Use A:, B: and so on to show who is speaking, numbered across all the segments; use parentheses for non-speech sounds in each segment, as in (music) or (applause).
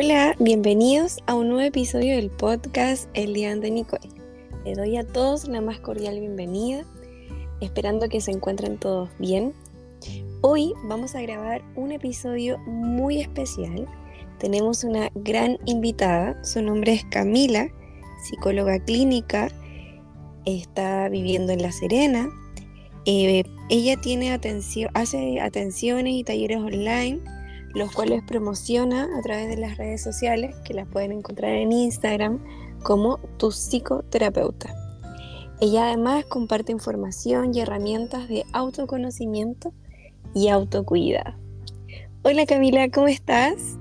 A: Hola, bienvenidos a un nuevo episodio del podcast El Día de Nicole. Le doy a todos la más cordial bienvenida, esperando que se encuentren todos bien. Hoy vamos a grabar un episodio muy especial. Tenemos una gran invitada, su nombre es Camila, psicóloga clínica, está viviendo en La Serena. Eh, ella tiene atención, hace atenciones y talleres online los cuales promociona a través de las redes sociales, que las pueden encontrar en Instagram como tu psicoterapeuta. Ella además comparte información y herramientas de autoconocimiento y autocuidado. Hola Camila, ¿cómo estás?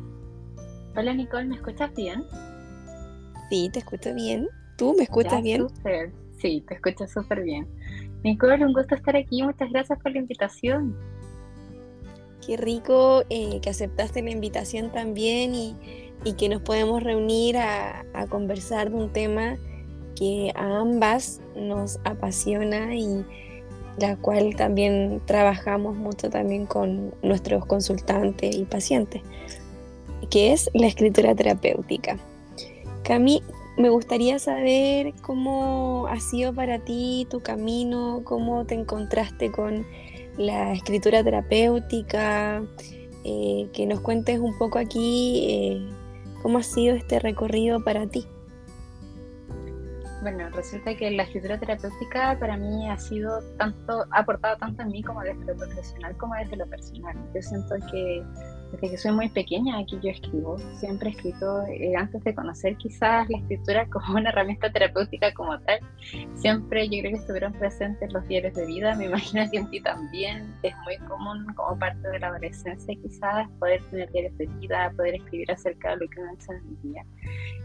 B: Hola Nicole, ¿me escuchas bien?
A: Sí, te escucho bien. ¿Tú me escuchas bien?
B: Sí, te escucho súper bien. Nicole, un gusto estar aquí. Muchas gracias por la invitación.
A: Qué rico eh, que aceptaste la invitación también y, que nos podemos reunir a, conversar de un tema que a ambas nos apasiona y la cual también trabajamos mucho también con nuestros consultantes y pacientes, que es la escritura terapéutica. Cami, me gustaría saber cómo ha sido para ti tu camino, cómo te encontraste con la escritura terapéutica, eh, que nos cuentes un poco aquí eh, cómo ha sido este recorrido para ti.
B: Bueno, resulta que la escritura terapéutica para mí ha sido tanto, ha aportado tanto en mí como desde lo profesional como desde lo personal. Yo siento que desde que soy muy pequeña aquí yo escribo, siempre he escrito, eh, antes de conocer quizás la escritura (laughs) como una herramienta terapéutica como tal, siempre yo creo que estuvieron presentes los diarios de vida, me (laughs) imagino que en ti también es muy común como parte de la adolescencia quizás poder tener diarios de vida, poder escribir acerca de lo que uno se día.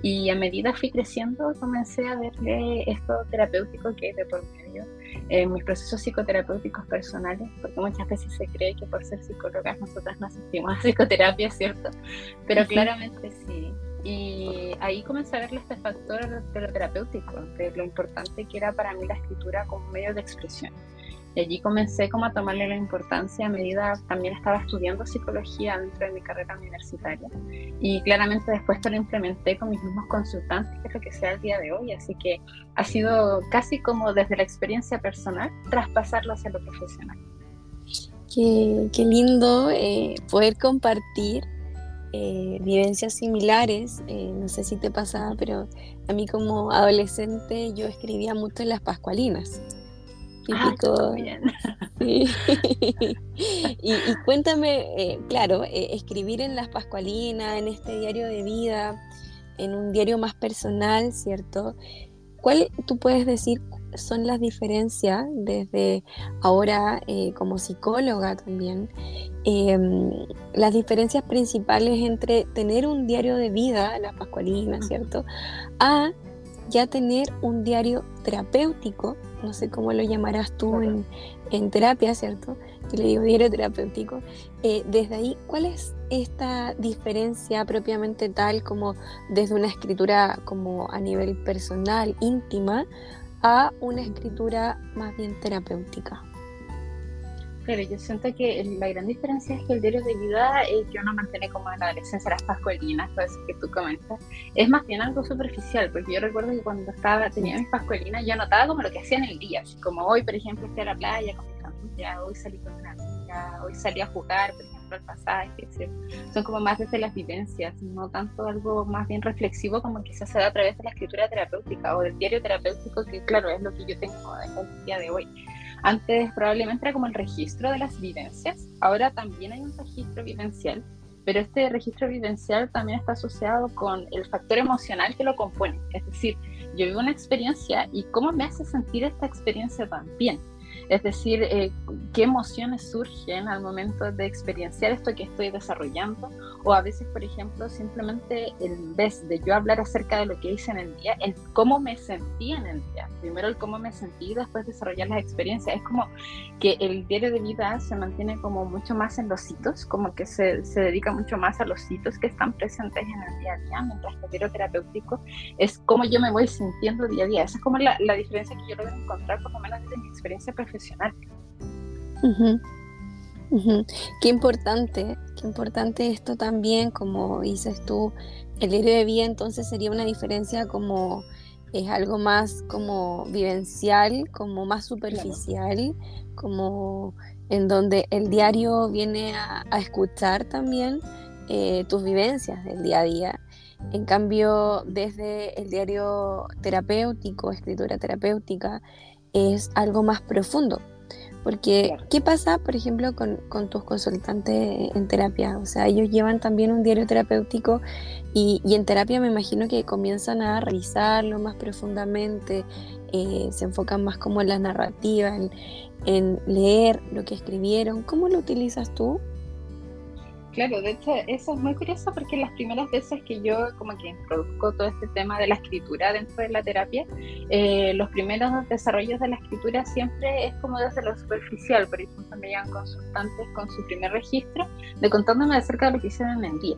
B: Y a medida fui creciendo comencé a verle esto terapéutico que hay de por medio en mis procesos psicoterapéuticos personales, porque muchas veces se cree que por ser psicólogas nosotras no asistimos a (laughs) psicoterapia, ¿cierto? Pero claramente sí. Y ahí comencé a verle este factor de lo terapéutico, de lo importante que era para mí la escritura como medio de expresión. Y allí comencé como a tomarle la importancia a medida también estaba estudiando psicología dentro de mi carrera universitaria. Y claramente después te lo implementé con mis mismos consultantes, que es lo que sea el día de hoy. Así que ha sido casi como desde la experiencia personal traspasarlo hacia lo profesional.
A: Qué, qué lindo eh, poder compartir eh, vivencias similares. Eh, no sé si te pasaba, pero a mí como adolescente yo escribía mucho en las Pascualinas
B: típico. (laughs) (laughs)
A: y, cuéntame, eh, claro, eh, escribir en las Pascualinas, en este diario de vida, en un diario más personal, ¿cierto? ¿Cuál tú puedes decir son las diferencias desde ahora eh, como psicóloga también? Em, las diferencias principales entre tener un diario de vida, las Pascualinas, ¿cierto? A ya tener un diario terapéutico no sé cómo lo llamarás tú en, terapia, ¿cierto? Yo le digo diario terapéutico. Eh, desde ahí, ¿cuál es esta diferencia propiamente tal como desde una escritura como a nivel personal, íntima, a una escritura más bien terapéutica?
B: Pero yo siento que la gran diferencia es que el diario de vida eh, que uno mantiene como en la adolescencia, las pascualinas, todo eso que tú comentas, es más bien algo superficial, porque yo recuerdo que cuando estaba, tenía mis pascualinas, yo anotaba como lo que hacía en el día, como hoy, por ejemplo, fui a la playa con mi familia, hoy salí con una amiga, hoy salí a jugar, por ejemplo, al pasaje, son como más desde las vivencias, no tanto algo más bien reflexivo como quizás se da a través de la escritura terapéutica o del diario terapéutico, que claro, es lo que yo tengo en el día de hoy. Antes probablemente era como el registro de las vivencias, ahora también hay un registro vivencial, pero este registro vivencial también está asociado con el factor emocional que lo compone, es decir, yo vivo una experiencia y cómo me hace sentir esta experiencia también. Es decir, eh, qué emociones surgen al momento de experienciar esto que estoy desarrollando. O a veces, por ejemplo, simplemente en vez de yo hablar acerca de lo que hice en el día, el cómo me sentí en el día. Primero el cómo me sentí, después desarrollar las experiencias. Es como que el diario de vida se mantiene como mucho más en los hitos, como que se, se dedica mucho más a los hitos que están presentes en el día a día, mientras que el diario terapéutico es cómo yo me voy sintiendo día a día. Esa es como la, la diferencia que yo logro encontrar, por lo menos desde mi experiencia profesional.
A: Qué importante, qué importante esto también, como dices tú, el diario de vida entonces sería una diferencia como es algo más como vivencial, como más superficial, como en donde el diario viene a, escuchar también eh, tus vivencias del día a día. En cambio, desde el diario terapéutico, escritura terapéutica, es algo más profundo. Porque, ¿qué pasa, por ejemplo, con, con, tus consultantes en terapia? O sea, ellos llevan también un diario terapéutico y, y en terapia me imagino que comienzan a revisarlo más profundamente, eh, se enfocan más como en la narrativa, en, en leer lo que escribieron. ¿Cómo lo utilizas tú?
B: Claro, de hecho eso es muy curioso porque las primeras veces que yo como que introduzco todo este tema de la escritura dentro de la terapia, eh, los primeros desarrollos de la escritura siempre es como desde lo superficial, por ejemplo me llegan consultantes con su primer registro de contándome acerca de lo que hicieron en el día.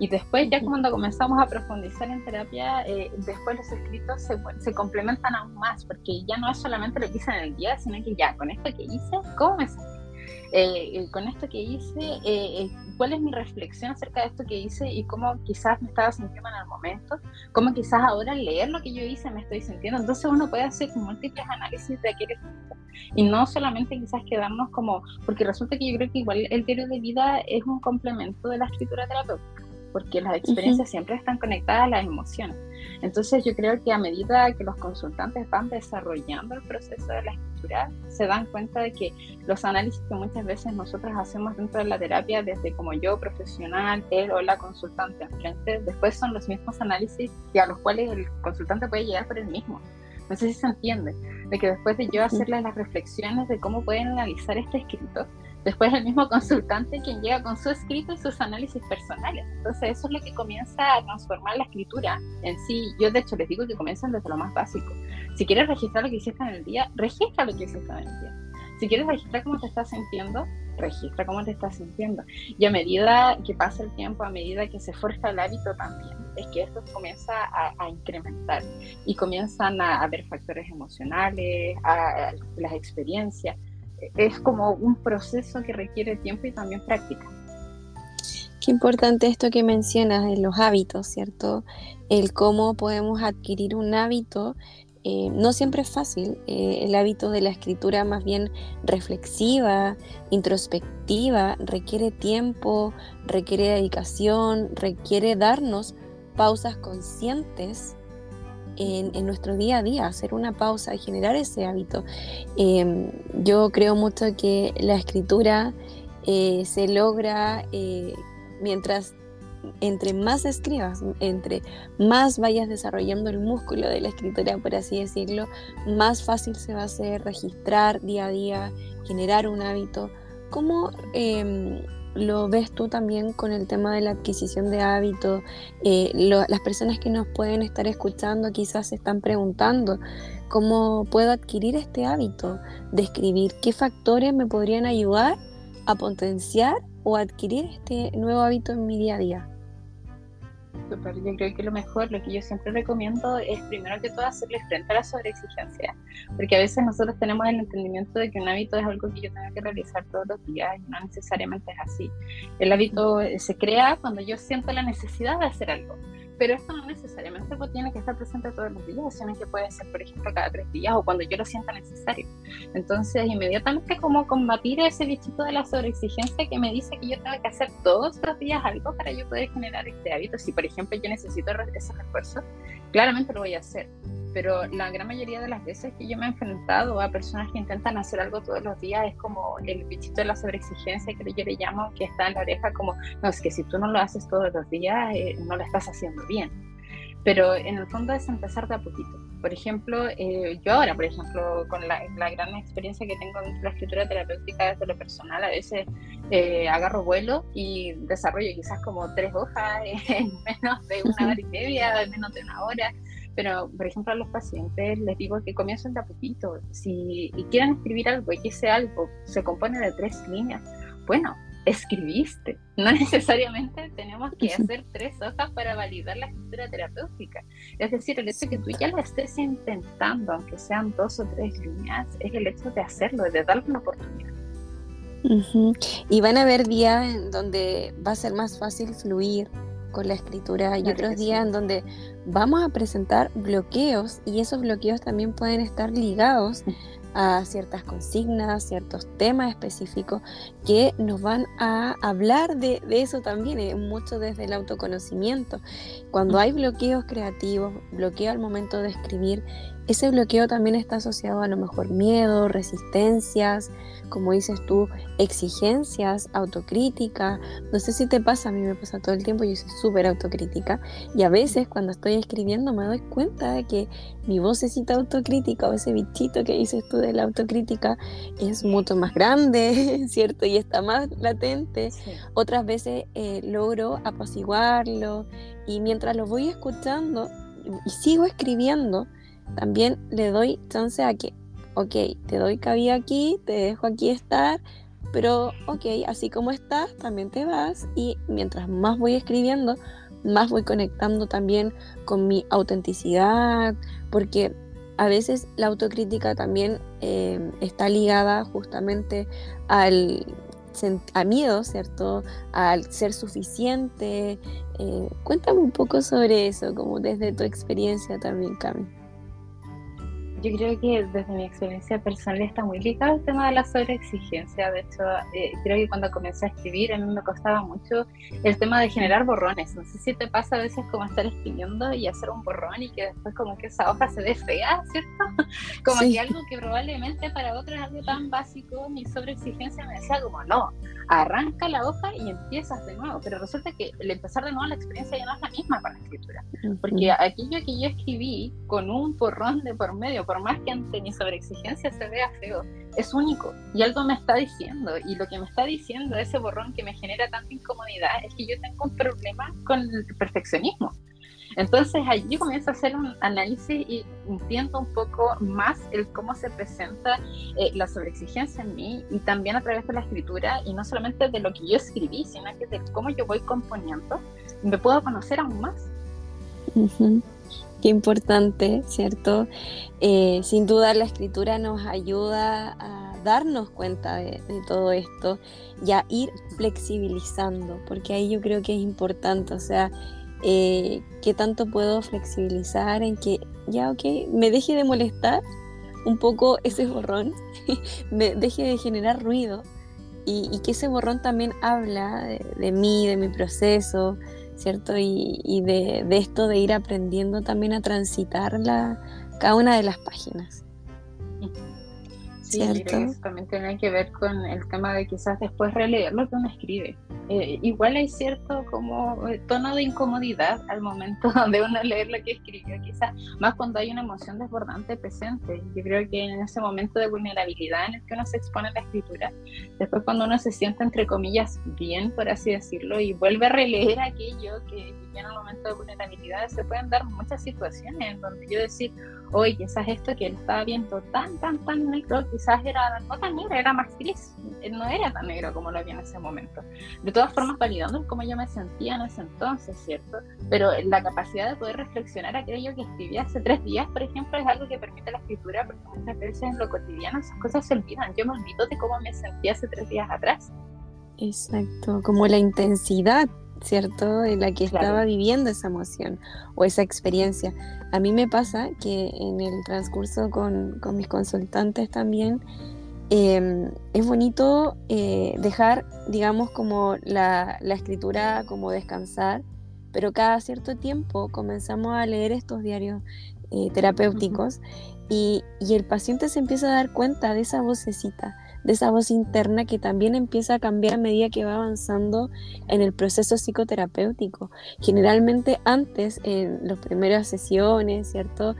B: Y después ya cuando comenzamos a profundizar en terapia, eh, después los escritos se, se, complementan aún más, porque ya no es solamente lo que hice en el día, sino que ya con esto que hice, ¿cómo me sentí? Eh, con esto que hice, eh, cuál es mi reflexión acerca de esto que hice y cómo quizás me estaba sintiendo en el momento, cómo quizás ahora al leer lo que yo hice me estoy sintiendo. Entonces uno puede hacer múltiples análisis de aquello y no solamente quizás quedarnos como, porque resulta que yo creo que igual el diario de vida es un complemento de la escritura terapéutica porque las experiencias siempre están conectadas a las emociones. Entonces yo creo que a medida que los consultantes van desarrollando el proceso de la escritura, se dan cuenta de que los análisis que muchas veces nosotros hacemos dentro de la terapia, desde como yo profesional, él o la consultante enfrente, después son los mismos análisis y a los cuales el consultante puede llegar por él mismo. No sé si se entiende, de que después de yo hacerles las reflexiones de cómo pueden analizar este escrito, Después el mismo consultante quien llega con su escrito y sus análisis personales. Entonces eso es lo que comienza a transformar la escritura en sí. Yo de hecho les digo que comiencen desde lo más básico. Si quieres registrar lo que hiciste en el día, registra lo que hiciste en el día. Si quieres registrar cómo te estás sintiendo, registra cómo te estás sintiendo. Y a medida que pasa el tiempo, a medida que se forja el hábito también, es que esto comienza a, incrementar y comienzan a haber factores emocionales, a las experiencias es como un proceso que requiere tiempo y también práctica.
A: Qué importante esto que mencionas de los hábitos, ¿cierto? El cómo podemos adquirir un hábito. Eh, no siempre es fácil. Eh, el hábito de la escritura más bien reflexiva, introspectiva, requiere tiempo, requiere dedicación, requiere darnos pausas conscientes en, nuestro día a día, hacer una pausa y generar ese hábito. Em, yo creo mucho que la escritura eh, se logra eh, mientras entre más escribas, entre más vayas desarrollando el músculo de la escritura, por así decirlo, más fácil se va a hacer registrar día a día, generar un hábito. ¿Cómo em, lo ves tú también con el tema de la adquisición de hábitos. Eh, las personas que nos pueden estar escuchando quizás se están preguntando cómo puedo adquirir este hábito de escribir, qué factores me podrían ayudar a potenciar o adquirir este nuevo hábito en mi día a día.
B: Super, yo creo que lo mejor, lo que yo siempre recomiendo es primero que todo hacerle frente a la sobreexigencia, porque a veces nosotros tenemos el entendimiento de que un hábito es algo que yo tengo que realizar todos los días y no necesariamente es así. El hábito se crea cuando yo siento la necesidad de hacer algo. Pero esto no necesariamente tiene que estar presente todos los días, sino que puede ser, por ejemplo, cada tres días o cuando yo lo sienta necesario. Entonces, inmediatamente como combatir ese bichito de la sobreexigencia que me dice que yo tengo que hacer todos los días algo para yo poder generar este hábito. Si, por ejemplo, yo necesito ese refuerzo, claramente lo voy a hacer pero la gran mayoría de las veces que yo me he enfrentado a personas que intentan hacer algo todos los días es como el bichito de la sobreexigencia que yo le llamo, que está en la oreja como, no, es que si tú no lo haces todos los días, eh, no lo estás haciendo bien. Pero en el fondo es empezar de a poquito. Por ejemplo, eh, yo ahora, por ejemplo, con la, gran experiencia que tengo en la escritura terapéutica desde lo personal, a veces eh, agarro vuelo y desarrollo quizás como tres hojas (laughs) en menos de una hora y media, en menos de una hora. Pero, por ejemplo, a los pacientes les digo que comiencen de a poquito. Si quieren escribir algo y que ese algo se compone de tres líneas, bueno, escribiste. No necesariamente tenemos que hacer tres hojas para validar la escritura terapéutica. Es decir, el hecho de que tú ya lo estés intentando, aunque sean dos o tres líneas, es el hecho de hacerlo, de darle una oportunidad.
A: Y van a haber días en donde va a ser más fácil fluir con la escritura y otros días en donde vamos a presentar bloqueos y esos bloqueos también pueden estar ligados a ciertas consignas, ciertos temas específicos que nos van a hablar de, eso también, eh, mucho desde el autoconocimiento. Cuando hay bloqueos creativos, bloqueo al momento de escribir, ese bloqueo también está asociado a lo mejor miedo, resistencias, como dices tú, exigencias, autocrítica. No sé si te pasa, a mí me pasa todo el tiempo, yo soy súper autocrítica y a veces cuando estoy escribiendo me doy cuenta de que mi vocecita autocrítica o ese bichito que dices tú de la autocrítica es mucho más grande, (laughs) ¿cierto? Y está más latente. Otras veces eh, logro apaciguarlo y mientras lo voy escuchando y sigo escribiendo, también le doy chance a que ok, te doy cabida aquí, te dejo aquí estar, pero ok, así como estás, también te vas y mientras más voy escribiendo, más voy conectando también con mi autenticidad, porque a veces la autocrítica también eh, está ligada justamente al a miedo, ¿cierto? Al ser suficiente. Eh, cuéntame un poco sobre eso, como desde tu experiencia también, Cami
B: yo creo que desde mi experiencia personal está muy ligado el tema de la sobreexigencia. De hecho, eh, creo que cuando comencé a escribir a mí me costaba mucho el tema de generar borrones. No sé si te pasa a veces como estar escribiendo y hacer un borrón y que después como que esa hoja se ve fea, ¿cierto? (laughs) Como que algo que probablemente para otros es algo tan básico, mi sobreexigencia me decía como, no, arranca la hoja y empiezas de nuevo. Pero resulta que el empezar de nuevo la experiencia ya no es la misma con la escritura. Porque aquello que yo escribí con un borrón de por medio, por más que ante mi sobreexigencia se vea feo, es único y algo me está diciendo. Y lo que me está diciendo ese borrón que me genera tanta incomodidad es que yo tengo un problema con el perfeccionismo. Entonces allí comienzo a hacer un análisis y entiendo un poco más el cómo se presenta eh, la sobreexigencia en mí y también a través de la escritura y no solamente de lo que yo escribí, sino que de cómo yo voy componiendo, me puedo conocer aún más.
A: Qué importante, ¿cierto? Eh, sin duda la escritura nos ayuda a darnos cuenta de, todo esto y a ir flexibilizando, porque ahí yo creo que es importante, o sea, eh, qué tanto puedo flexibilizar en que ya, ok, me deje de molestar un poco ese borrón, (laughs) me deje de generar ruido y, que ese borrón también habla de mí, de mi proceso, ¿cierto? Y, de, esto de ir aprendiendo también a transitar la, cada una de las páginas.
B: Sí, eso también tiene que ver con el tema de quizás después releer lo que uno escribe. Eh, igual hay cierto como eh, tono de incomodidad al momento (laughs) de uno leer lo que escribió, quizás más cuando hay una emoción desbordante presente. Yo creo que en ese momento de vulnerabilidad en el que uno se expone a la escritura, después cuando uno se siente entre comillas bien, por así decirlo, y vuelve a releer aquello que en un momento de vulnerabilidad, se pueden dar muchas situaciones en donde yo decir, oye, quizás esto que él estaba viendo tan, tan, tan negro, quizás era no tan negro, era más gris, no era tan negro como lo había en ese momento. De todas formas, validando cómo yo me sentía en ese entonces, ¿cierto? Pero la capacidad de poder reflexionar aquello que escribí hace tres días, por ejemplo, es algo que permite la escritura, porque muchas veces en lo cotidiano esas cosas se olvidan. Yo me olvido de cómo me sentía hace tres días atrás.
A: Exacto, como la intensidad ¿cierto? En la que estaba viviendo esa emoción o esa experiencia. A mí me pasa que en el transcurso con, mis consultantes también em, es bonito eh, dejar, digamos, como la, escritura como descansar, pero cada cierto tiempo comenzamos a leer estos diarios eh, terapéuticos y, y el paciente se empieza a dar cuenta de esa vocecita de esa voz interna que también empieza a cambiar a medida que va avanzando en el proceso psicoterapéutico. Generalmente antes, en las primeras sesiones, ¿cierto?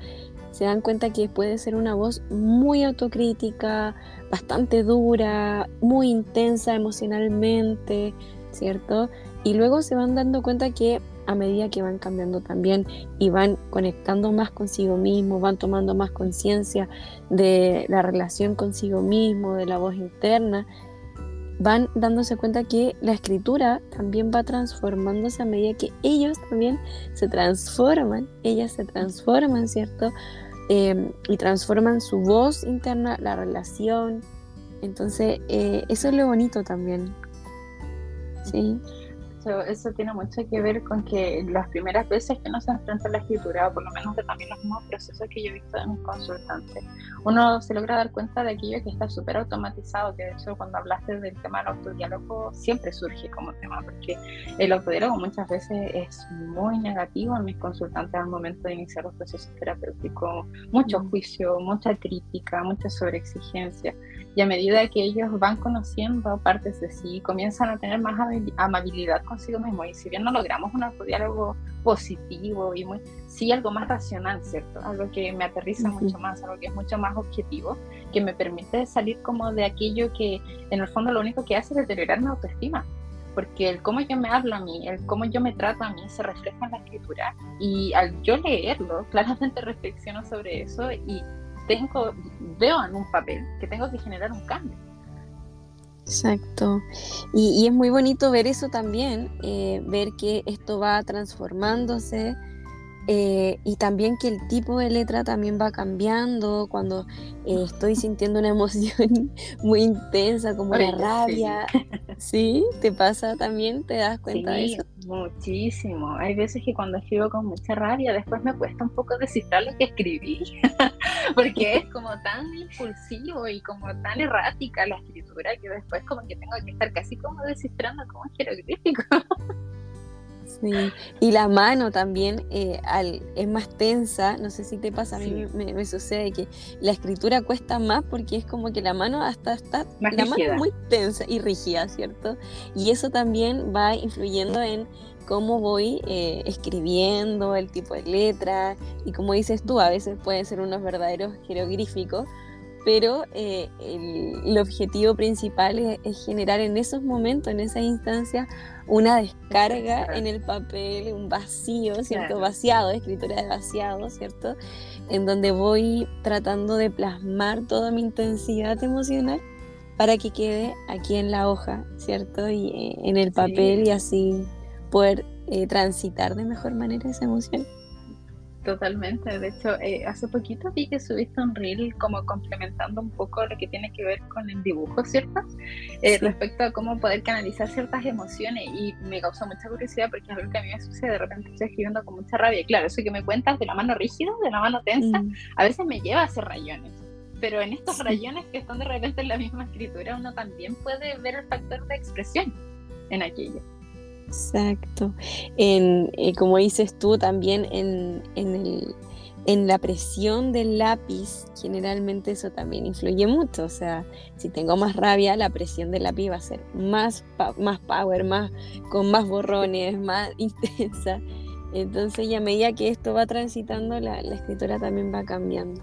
A: Se dan cuenta que puede ser una voz muy autocrítica, bastante dura, muy intensa emocionalmente, ¿cierto? Y luego se van dando cuenta que a medida que van cambiando también y van conectando más consigo mismo, van tomando más conciencia de la relación consigo mismo, de la voz interna, van dándose cuenta que la escritura también va transformándose a medida que ellos también se transforman, ellas se transforman, ¿cierto? Em, y transforman su voz interna, la relación, Entonces, eh, eso es lo bonito también. Sí
B: eso tiene mucho que ver con que las primeras veces que uno se enfrenta a la escritura, o por lo menos de también los mismos procesos que yo he visto de mis consultantes, uno se logra dar cuenta de aquello que está súper automatizado, que de hecho cuando hablaste del tema del autodiálogo siempre surge como tema, porque el autodiálogo muchas veces es muy negativo en mis consultantes al momento de iniciar los procesos terapéuticos, mucho mm. juicio, mucha crítica, mucha sobreexigencia. Y a medida que ellos van conociendo partes de sí, comienzan a tener más amabilidad consigo mismos. Y si bien no logramos un diálogo positivo y muy, sí algo más racional, ¿cierto? Algo que me aterriza mucho más, algo que es mucho más objetivo, que me permite salir como de aquello que en el fondo lo único que hace es deteriorar mi autoestima. Porque el cómo yo me hablo a mí, el cómo yo me trato a mí, se refleja en la escritura. Y al yo leerlo, (laughs) claramente reflexiono sobre eso y tengo, veo en un papel que tengo que generar un cambio.
A: Exacto. Y, es muy bonito ver eso también, eh, ver que esto va transformándose eh, y también que el tipo de letra también va cambiando cuando eh, estoy sintiendo una (laughs) emoción muy intensa como la rabia. Sí. ¿Te pasa también? ¿Te das cuenta de eso?
B: Muchísimo. Hay veces que cuando escribo con mucha rabia, después me cuesta un poco descifrar lo que escribí, (laughs) porque es como tan impulsivo y como tan errática la escritura que después como que tengo que estar casi como descifrando como jeroglífico. (laughs)
A: Sí, y la mano también eh, al, es más tensa, no sé si te pasa, a mí me, sucede que la escritura cuesta más porque es como que la mano hasta está, la mano muy tensa y rígida, ¿cierto? Y eso también va influyendo en cómo voy eh, escribiendo, el tipo de letra, y como dices tú, a veces pueden ser unos verdaderos jeroglíficos, pero eh, el, objetivo principal es, generar en esos momentos, en esa instancia, una descarga en el papel, un vacío, ¿cierto? Vaciado, escritura de vaciado, ¿cierto? En donde voy tratando de plasmar toda mi intensidad emocional para que quede aquí en la hoja, ¿cierto? Y eh, en el papel y así poder eh, transitar de mejor manera esa emoción.
B: Totalmente, de hecho, eh, hace poquito vi que subiste un reel como complementando un poco lo que tiene que ver con el dibujo, ¿cierto? Eh, respecto a cómo poder canalizar ciertas emociones y me causó mucha curiosidad porque es algo que a mí me sucede, de repente estoy escribiendo con mucha rabia y claro, eso que me cuentas de la mano rígida, de la mano tensa, mm. a veces me lleva a hacer rayones. Pero en estos rayones que están de repente en la misma escritura, uno también puede ver el factor de expresión en aquello.
A: Exacto. En, eh, como dices tú, también en, el, en la presión del lápiz, generalmente eso también influye mucho. O sea, si tengo más rabia, la presión del lápiz va a ser más, más power, más, con más borrones, más (laughs) intensa. Entonces, y a medida que esto va transitando, la, escritura también va cambiando.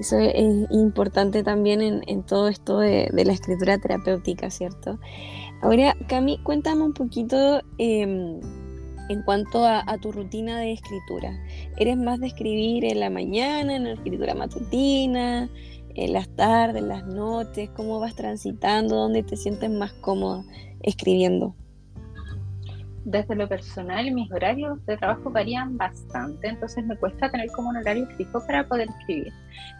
A: Eso es, importante también en, todo esto de, de, la escritura terapéutica, ¿cierto? Ahora, Cami, cuéntame un poquito em, en cuanto a, tu rutina de escritura. ¿Eres más de escribir en la mañana, en la escritura matutina, en las tardes, en las noches? ¿Cómo vas transitando? ¿Dónde te sientes más cómoda escribiendo?
B: desde lo personal, mis horarios de trabajo varían bastante, entonces me cuesta tener como un horario fijo para poder escribir.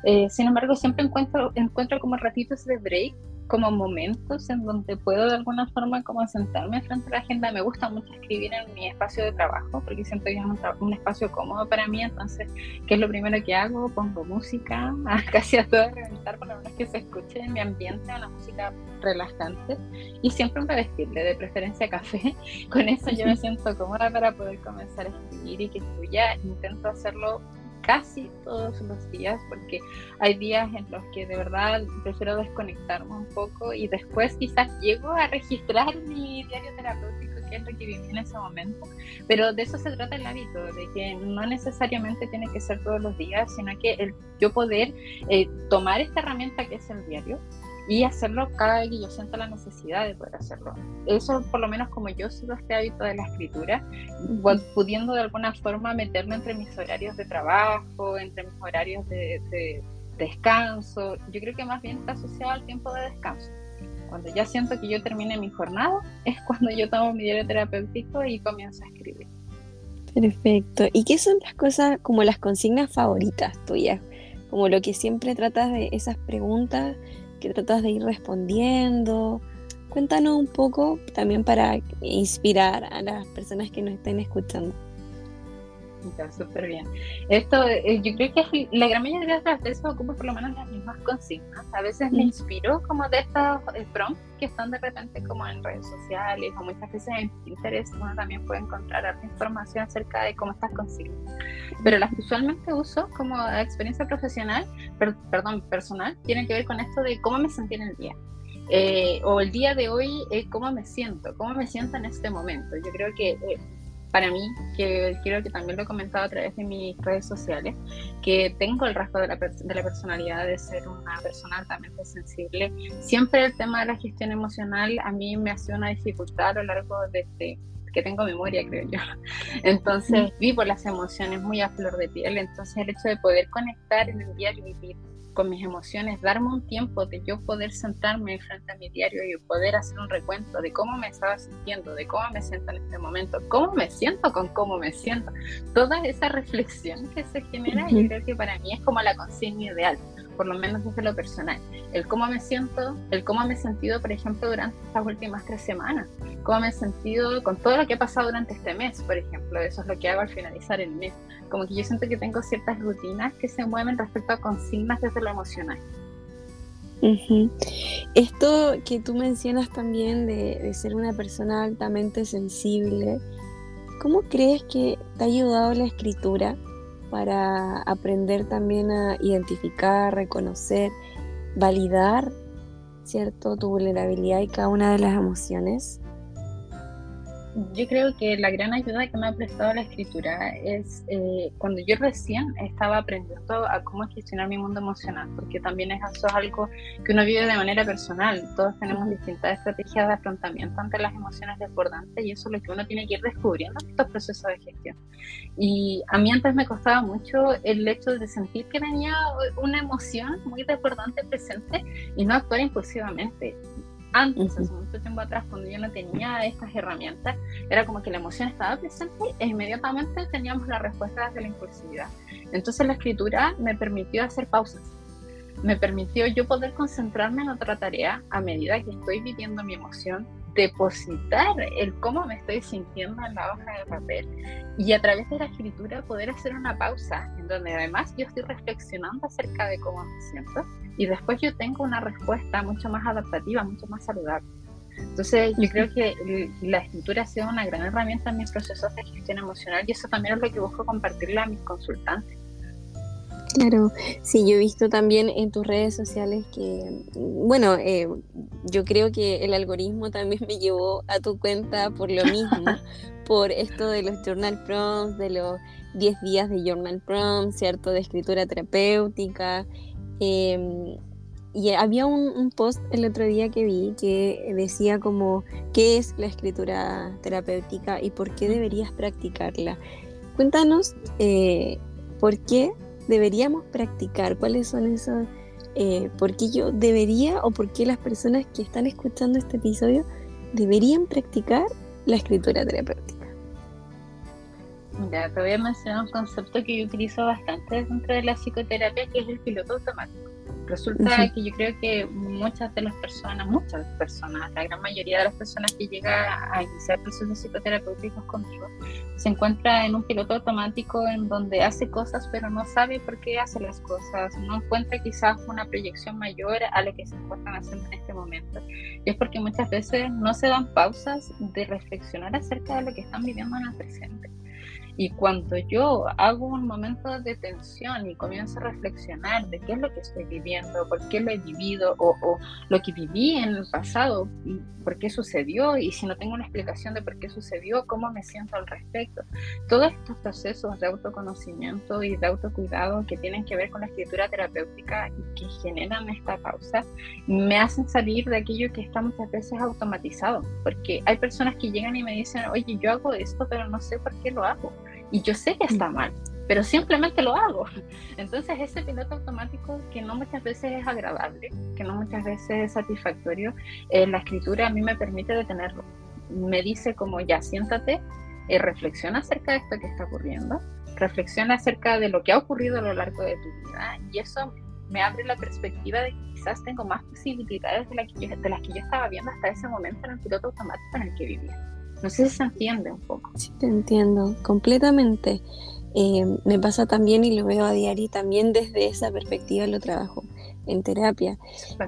B: Eh, sin embargo, siempre encuentro, encuentro como ratitos de break como momentos en donde puedo de alguna forma como sentarme frente a la agenda. Me gusta mucho escribir en mi espacio de trabajo porque siento que es un, espacio cómodo para mí. Entonces, ¿qué es lo primero que hago? Pongo música, (laughs) casi a todo reventar, por lo menos que se escuche en mi ambiente, una música relajante y siempre un vestirle, de preferencia café. (laughs) Con eso yo me siento cómoda para poder comenzar a escribir y que fluya. Intento hacerlo casi todos los días, porque hay días en los que de verdad prefiero desconectarme un poco y después quizás llego a registrar (laughs) mi diario terapéutico, que es lo que viví en ese momento. Pero de eso se trata el hábito, de que no necesariamente tiene que ser todos los días, sino que el, yo poder eh, tomar esta herramienta que es el diario y hacerlo cada vez que yo sienta la necesidad de poder hacerlo. Eso por lo menos como yo sigo este hábito de la escritura, pudiendo de alguna forma meterme entre mis horarios de trabajo, entre mis horarios de, descanso. Yo creo que más bien está asociado al tiempo de descanso. Cuando ya siento que yo termine mi jornada, es cuando yo tomo mi diario terapéutico y comienzo a escribir.
A: Perfecto. ¿Y qué son las cosas como las consignas favoritas tuyas? Como lo que siempre tratas de esas preguntas que tratas de ir respondiendo. Cuéntanos un poco también para inspirar a las personas que nos estén escuchando.
B: Está súper bien. Esto, eh, yo creo que la gran mayoría de las veces ocupo por lo menos las mismas consignas. A veces me inspiro como de estos eh, prompts que están de repente como en redes sociales o muchas veces en Pinterest. Uno también puede encontrar información acerca de cómo estas consignas. Pero las que usualmente uso como experiencia profesional, perdón, personal, tienen que ver con esto de cómo me sentí en el día. Eh, o el día de hoy, cómo me siento, cómo me siento en este momento. Yo creo que para mí, que creo que también lo he comentado a través de mis redes sociales, que tengo el rasgo de la, de la personalidad de ser una persona altamente sensible. Siempre el tema de la gestión emocional a mí me ha sido una dificultad a lo largo de este que tengo memoria, creo yo. (laughs) Entonces vivo las emociones muy a flor de piel, entonces el hecho de poder conectar en el diario y vivir con mis emociones, darme un tiempo de yo poder sentarme frente a mi diario y poder hacer un recuento de cómo me estaba sintiendo, de cómo me siento en este momento, cómo me siento con cómo me siento. Toda esa reflexión que se genera, yo creo que para mí es como la consigna ideal por lo menos desde lo personal. El cómo me siento, el cómo me he sentido, por ejemplo, durante estas últimas tres semanas, cómo me he sentido con todo lo que ha pasado durante este mes, por ejemplo, eso es lo que hago al finalizar el mes. Como que yo siento que tengo ciertas rutinas que se mueven respecto a consignas desde lo emocional.
A: Esto que tú mencionas también de, de ser una persona altamente sensible, ¿cómo crees que te ha ayudado la escritura para aprender también a identificar, reconocer, validar, ¿cierto? Tu vulnerabilidad y cada una de las emociones
B: yo creo que la gran ayuda que me ha prestado la escritura es eh, cuando yo recién estaba aprendiendo a cómo gestionar mi mundo emocional, porque también es, eso es algo que uno vive de manera personal. Todos tenemos distintas estrategias de afrontamiento ante las emociones desbordantes y eso es lo que uno tiene que ir descubriendo en estos procesos de gestión. Y a mí antes me costaba mucho el hecho de sentir que tenía una emoción muy desbordante presente y no actuar impulsivamente antes, hace mucho tiempo atrás, cuando yo no tenía estas herramientas, era como que la emoción estaba presente e inmediatamente teníamos la respuesta desde la impulsividad. Entonces la escritura me permitió hacer pausas, me permitió yo poder concentrarme en otra tarea a medida que estoy viviendo mi emoción, depositar el cómo me estoy sintiendo en la hoja de papel y a través de la escritura poder hacer una pausa en donde además yo estoy reflexionando acerca de cómo me siento y después yo tengo una respuesta mucho más adaptativa, mucho más saludable. Entonces yo creo que la escritura ha sido una gran herramienta en mis procesos de gestión emocional y eso también es lo que busco compartirle a mis consultantes.
A: Claro, sí, yo he visto también en tus redes sociales que, bueno, eh, yo creo que el algoritmo (laughs) también me llevó a tu cuenta por lo mismo, (laughs) por esto de los journal prompts, de los 10 días de journal prompts, ¿cierto? De escritura terapéutica. Em, y había un, post el otro día que vi que decía como, ¿qué es la escritura terapéutica y por qué deberías practicarla? Cuéntanos eh, por qué deberíamos practicar? ¿Cuáles son esos? Eh, ¿Por qué yo debería o por qué las personas que están escuchando este episodio deberían practicar la escritura terapéutica?
B: Ya, te voy a mencionar un concepto que yo utilizo bastante dentro de la psicoterapia, que es el piloto automático. Resulta que yo creo que muchas de las personas, muchas personas, la gran mayoría de las personas que llega a iniciar procesos psicoterapéuticos conmigo, se encuentra en un piloto automático en donde hace cosas pero no sabe por qué hace las cosas, no encuentra quizás una proyección mayor a lo que se encuentran haciendo en este momento. Y es porque muchas veces no se dan pausas de reflexionar acerca de lo que están viviendo en el presente. Y cuando yo hago un momento de tensión y comienzo a reflexionar de qué es lo que estoy viviendo, por qué lo he vivido o, lo que viví en el pasado, por qué sucedió y si no tengo una explicación de por qué sucedió, cómo me siento al respecto. Todos estos procesos de autoconocimiento y de autocuidado que tienen que ver con la escritura terapéutica y que generan esta pausa, me hacen salir de aquello que está muchas veces automatizado. Porque hay personas que llegan y me dicen, oye, yo hago esto, pero no sé por qué lo hago. Y yo sé que está mal, pero simplemente lo hago. (laughs) Entonces ese piloto automático que no muchas veces es agradable, que no muchas veces es satisfactorio, eh, la escritura a mí me permite detenerlo. Me dice como ya siéntate, eh, reflexiona acerca de esto que está ocurriendo, reflexiona acerca de lo que ha ocurrido a lo largo de tu vida y eso me abre la perspectiva de que quizás tengo más posibilidades de, la que de las que yo estaba viendo hasta ese momento en el piloto automático en el que vivía. No sé si se entiende un poco.
A: Sí, te entiendo completamente. Eh, me pasa también y lo veo a diario y también desde esa perspectiva lo trabajo en terapia.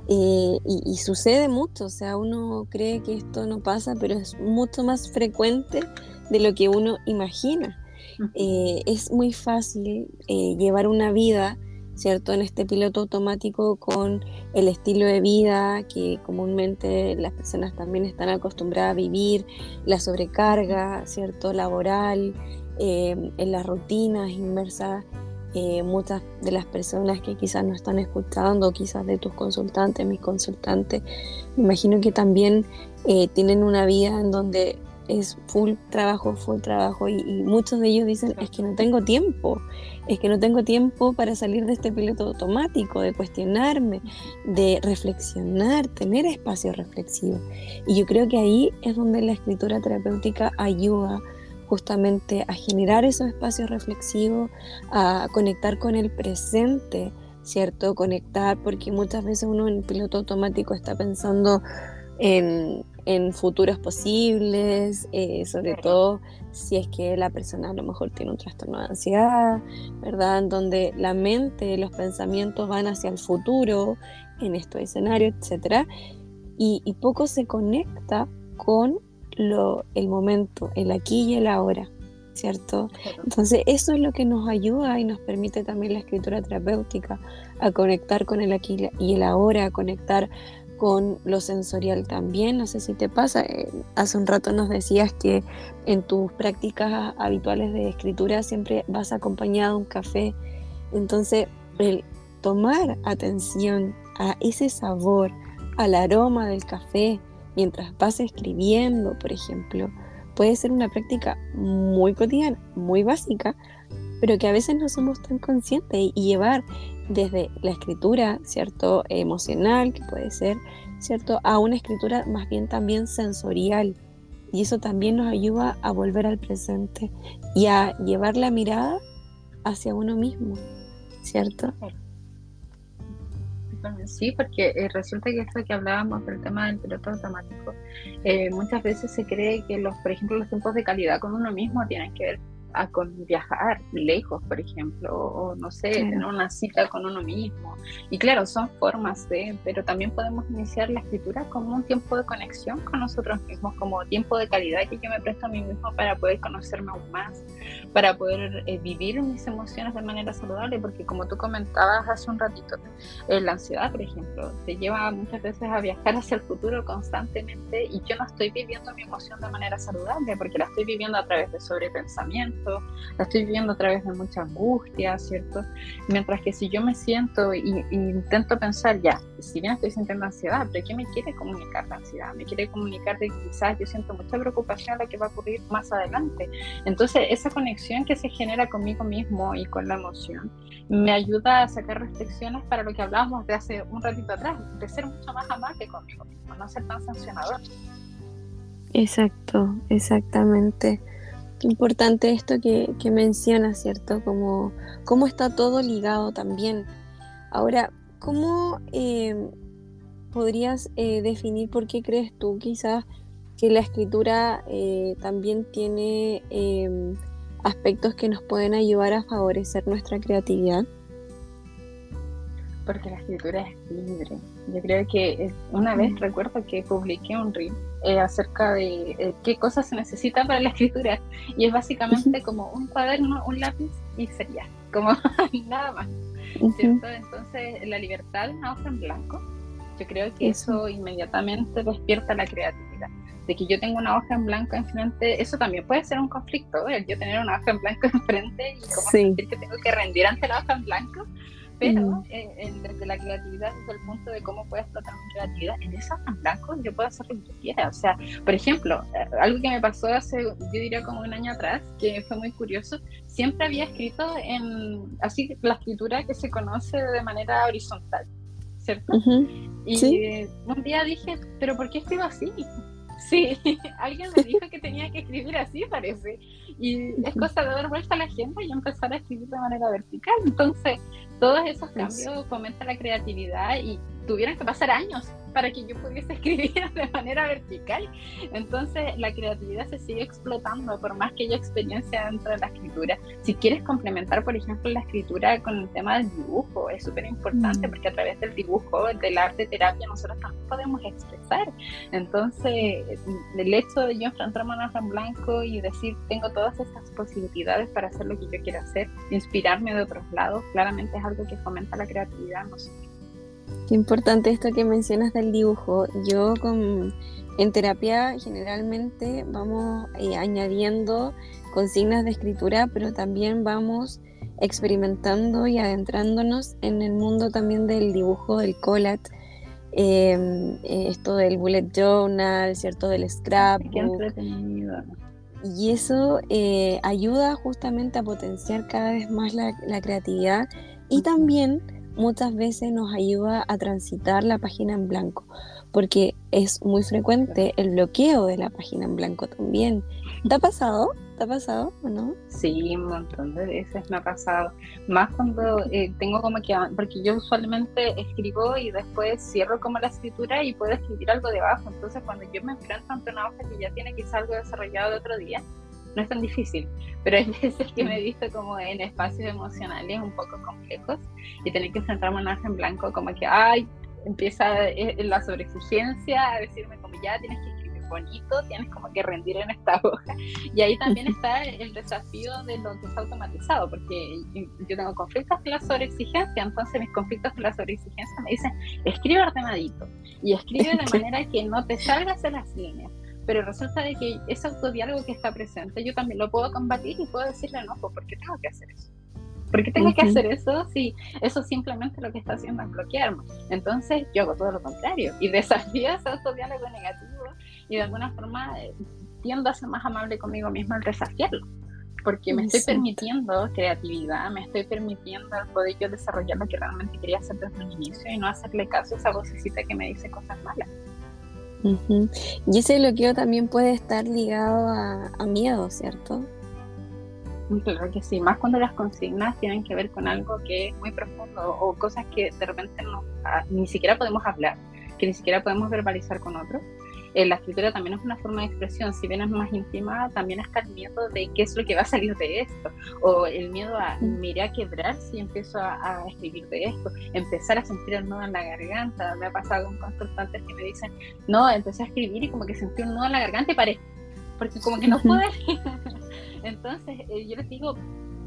A: Eh, y, sucede mucho, o sea, uno cree que esto no pasa, pero es mucho más frecuente de lo que uno imagina. Eh, es muy fácil llevar una vida ¿cierto? En este piloto automático con el estilo de vida que comúnmente las personas también están acostumbradas a vivir, la sobrecarga, ¿cierto? Laboral, eh, en las rutinas inmersas. Eh, muchas de las personas que quizás no están escuchando, quizás de tus consultantes, mis consultantes, me imagino que también eh, tienen una vida en donde es full trabajo, full trabajo y, muchos de ellos dicen es que no tengo tiempo, es que no tengo tiempo para salir de este piloto automático, de cuestionarme, de reflexionar, tener espacio reflexivo. Y yo creo que ahí es donde la escritura terapéutica ayuda justamente a generar esos espacios reflexivos, a conectar con el presente, ¿cierto? Conectar, porque muchas veces uno en piloto automático está pensando en en futuros posibles, eh, sobre todo si es que la persona a lo mejor tiene un trastorno de ansiedad, ¿verdad? En donde la mente, los pensamientos van hacia el futuro, en estos escenarios, etc. Y, poco se conecta con lo, el momento, el aquí y el ahora. ¿cierto? Entonces eso es lo que nos ayuda y nos permite también la escritura terapéutica a conectar con el aquí y el ahora, a conectar con lo sensorial también. No sé si te pasa, eh, hace un rato nos decías que en tus prácticas habituales de escritura siempre vas acompañado de un café. Entonces, el tomar atención a ese sabor, al aroma del café, mientras vas escribiendo, por ejemplo, puede ser una práctica muy cotidiana, muy básica, pero que a veces no somos tan conscientes y llevar desde la escritura, ¿cierto? Emocional, que puede ser, ¿cierto? A una escritura más bien también sensorial. Y eso también nos ayuda a volver al presente y a llevar la mirada hacia uno mismo, ¿cierto?
B: Sí, porque eh, resulta que esto que hablábamos del tema del piloto automático, eh, muchas veces se cree que los, por ejemplo, los tiempos de calidad con uno mismo tienen que ver a con viajar lejos, por ejemplo, o no sé, tener una cita con uno mismo. Y claro, son formas de, pero también podemos iniciar la escritura como un tiempo de conexión con nosotros mismos, como tiempo de calidad que yo me presto a mí mismo para poder conocerme aún más, para poder eh, vivir mis emociones de manera saludable, porque como tú comentabas hace un ratito, eh, la ansiedad, por ejemplo, te lleva muchas veces a viajar hacia el futuro constantemente y yo no estoy viviendo mi emoción de manera saludable, porque la estoy viviendo a través de sobrepensamiento la estoy viviendo a través de mucha angustia, ¿cierto? Mientras que si yo me siento y, intento pensar, ya, si bien estoy sintiendo ansiedad, pero ¿qué me quiere comunicar la ansiedad? Me quiere comunicar de que quizás yo siento mucha preocupación la que va a ocurrir más adelante. Entonces, esa conexión que se genera conmigo mismo y con la emoción me ayuda a sacar reflexiones para lo que hablábamos de hace un ratito atrás, de ser mucho más amable conmigo mismo, no ser tan sancionador.
A: Exacto, exactamente. Qué importante esto que, que mencionas, ¿cierto? Como cómo está todo ligado también. Ahora, ¿cómo eh, podrías eh, definir por qué crees tú quizás que la escritura eh, también tiene em, aspectos que nos pueden ayudar a favorecer nuestra creatividad?
B: Porque la escritura es libre. Yo creo que una vez mm. recuerdo que publiqué un reel eh, acerca de eh, qué cosas se necesitan para la (laughs) escritura. Y es básicamente como un cuaderno, un lápiz y sería como (laughs) nada más. Entonces la libertad de una hoja en blanco, yo creo que eso. inmediatamente despierta la creatividad. De que yo tengo una hoja en blanco enfrente, eso también puede ser un conflicto, el yo tener una hoja en blanco (laughs) enfrente y como sentir que tengo que rendir ante la hoja en blanco pero mm. desde la creatividad, desde el punto de cómo puedo explotar mi creatividad, en esa en blanco yo puedo hacer lo que quiera. O sea, por ejemplo, eh, algo que me pasó hace, yo diría como un año atrás, que fue muy curioso, siempre había escrito en, así, la escritura que se conoce de manera horizontal, ¿cierto? Y un día dije, pero ¿por qué escribo así? Sí, (laughs) alguien me dijo que tenía que escribir así, parece. Y es cosa de dar vuelta a la agenda y empezar a escribir de manera vertical. Entonces, todos esos cambios fomentan la creatividad y tuvieron que pasar años para que yo pudiese (laughs) escribir de manera vertical. Entonces la creatividad se sigue explotando por más que haya experiencia dentro de la escritura. Si quieres complementar, por ejemplo, la escritura con el tema del dibujo, es súper importante mm. porque a través del dibujo, del arte terapia, nosotros también podemos expresar. Entonces el hecho de yo enfrentarme a en blanco y decir, tengo todas estas posibilidades para hacer lo que yo quiero hacer, inspirarme de otros lados, claramente es algo que fomenta la creatividad en nosotros.
A: Qué importante esto que mencionas del dibujo. Yo con, en terapia generalmente vamos eh, añadiendo consignas de escritura, pero también vamos experimentando y adentrándonos en el mundo también del dibujo, del collage, em, eh, esto del bullet journal, ¿cierto? Del scrapbook. Y eso eh, ayuda justamente a potenciar cada vez más la, la creatividad y también muchas veces nos ayuda a transitar la página en blanco, porque es muy frecuente el bloqueo de la página en blanco también. ¿Te ha pasado? ¿Te ha pasado o no?
B: Sí, un montón de veces me ha pasado. Más cuando eh, tengo como que, porque yo usualmente escribo y después cierro como la escritura y puedo escribir algo debajo. Entonces cuando yo me enfrento ante una hoja que ya tiene quizás algo desarrollado de otro día, no es tan difícil, pero hay (laughs) veces que me he visto como en espacios emocionales un poco complejos y tener que enfrentarme a un en blanco como que, ay, empieza eh, la sobreexigencia a decirme como ya tienes que escribir bonito, tienes como que rendir en esta (laughs) hoja. Y ahí también está el desafío de lo que está automatizado, porque yo tengo conflictos con la sobreexigencia, entonces mis conflictos con la sobreexigencia me dicen, escribe ordenadito y escribe de (laughs) manera que no te salgas de las líneas pero resulta de que ese autodiálogo que está presente yo también lo puedo combatir y puedo decirle no, pues, ¿por qué tengo que hacer eso? ¿Por qué tengo que hacer eso si eso simplemente lo que está haciendo es bloquearme? Entonces yo hago todo lo contrario y desafío ese autodiálogo negativo y de alguna forma eh, tiendo a ser más amable conmigo mismo al desafiarlo. Porque me estoy permitiendo creatividad, me estoy permitiendo poder yo desarrollar lo que realmente quería hacer desde el inicio y no hacerle caso a esa vocecita que me dice cosas malas.
A: Y ese bloqueo también puede estar ligado a, miedo, ¿cierto?
B: Claro que sí, más cuando las consignas tienen que ver con algo que es muy profundo o cosas que de repente no, ah, ni siquiera podemos hablar, que ni siquiera podemos verbalizar con otros. Eh, la escritura también es una forma de expresión, si bien es más íntima, también está el miedo de qué es lo que va a salir de esto, o el miedo a me iré a quebrar si empiezo a, escribir de esto, empezar a sentir el nudo en la garganta, me ha pasado con consultantes que me dicen, no, empecé a escribir y como que sentí un nudo en la garganta y paré, porque como que no puedo. (laughs) Entonces, eh, yo les digo,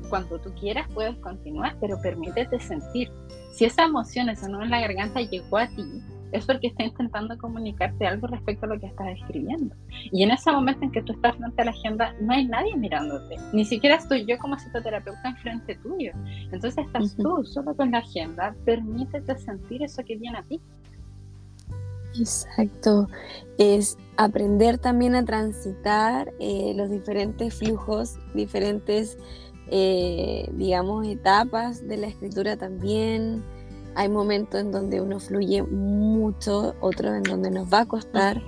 B: cuando tú quieras puedes continuar, pero permítete sentir. Si esa emoción, ese nudo en la garganta llegó a ti, es porque está intentando comunicarte algo respecto a lo que estás escribiendo. Y en ese momento en que tú estás frente a la agenda, no hay nadie mirándote, ni siquiera estoy yo como psicoterapeuta enfrente tuyo. Entonces estás tú solo con la agenda, permítete sentir eso que viene a ti.
A: Exacto, es aprender también a transitar eh, los diferentes flujos, diferentes, eh, digamos, etapas de la escritura también hay momentos en donde uno fluye mucho, otros en donde nos va a costar,